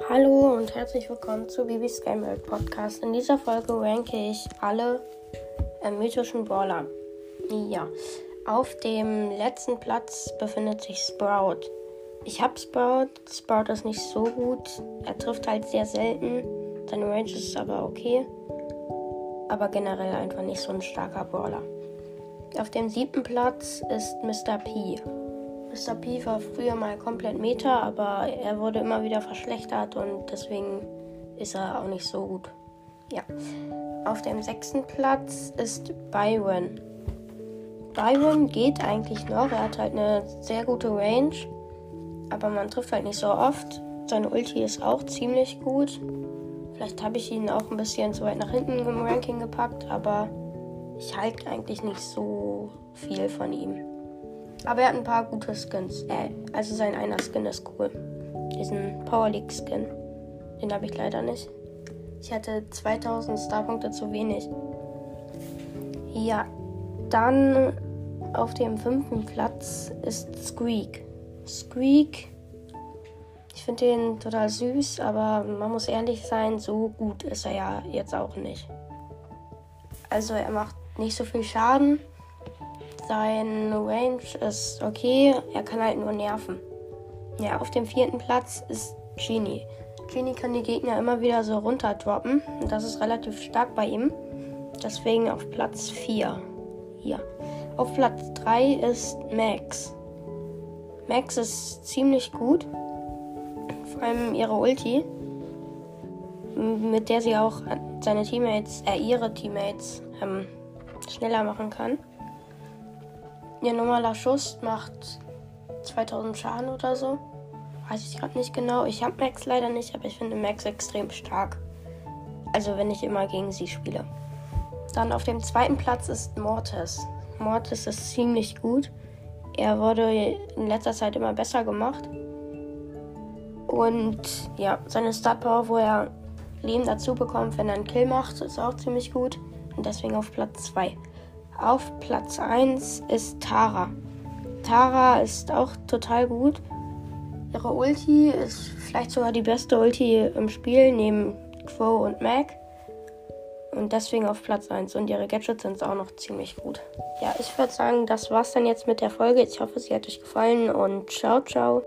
Hallo und herzlich willkommen zu Bibis Game World Podcast. In dieser Folge ranke ich alle äh, mythischen Brawler. Ja, auf dem letzten Platz befindet sich Sprout. Ich habe Sprout. Sprout ist nicht so gut. Er trifft halt sehr selten. Seine Range ist aber okay. Aber generell einfach nicht so ein starker Brawler. Auf dem siebten Platz ist Mr. P. Mr. P war früher mal komplett Meta, aber er wurde immer wieder verschlechtert und deswegen ist er auch nicht so gut. Ja. Auf dem sechsten Platz ist Byron. Byron geht eigentlich noch. Er hat halt eine sehr gute Range, aber man trifft halt nicht so oft. Seine Ulti ist auch ziemlich gut. Vielleicht habe ich ihn auch ein bisschen zu weit nach hinten im Ranking gepackt, aber ich halte eigentlich nicht so viel von ihm. Aber er hat ein paar gute Skins. Äh, also sein einer Skin ist cool. Diesen Power League Skin. Den habe ich leider nicht. Ich hatte 2000 Starpunkte zu wenig. Ja, dann auf dem fünften Platz ist Squeak. Squeak, ich finde den total süß, aber man muss ehrlich sein, so gut ist er ja jetzt auch nicht. Also er macht nicht so viel Schaden, sein Range ist okay, er kann halt nur nerven. Ja, auf dem vierten Platz ist Genie. Genie kann die Gegner immer wieder so runterdroppen. Das ist relativ stark bei ihm. Deswegen auf Platz 4. Hier. Auf Platz 3 ist Max. Max ist ziemlich gut. Vor allem ihre Ulti. Mit der sie auch seine Teammates, äh, ihre Teammates ähm, schneller machen kann. Ihr normaler Schuss macht 2000 Schaden oder so. Weiß ich gerade nicht genau. Ich habe Max leider nicht, aber ich finde Max extrem stark. Also wenn ich immer gegen sie spiele. Dann auf dem zweiten Platz ist Mortis. Mortis ist ziemlich gut. Er wurde in letzter Zeit immer besser gemacht. Und ja, seine Star Power, wo er Leben dazu bekommt, wenn er einen Kill macht, ist auch ziemlich gut. Und deswegen auf Platz 2. Auf Platz 1 ist Tara. Tara ist auch total gut. Ihre Ulti ist vielleicht sogar die beste Ulti im Spiel neben Quo und Mac. Und deswegen auf Platz 1. Und ihre Gadgets sind auch noch ziemlich gut. Ja, ich würde sagen, das war's dann jetzt mit der Folge. Ich hoffe, sie hat euch gefallen und ciao, ciao.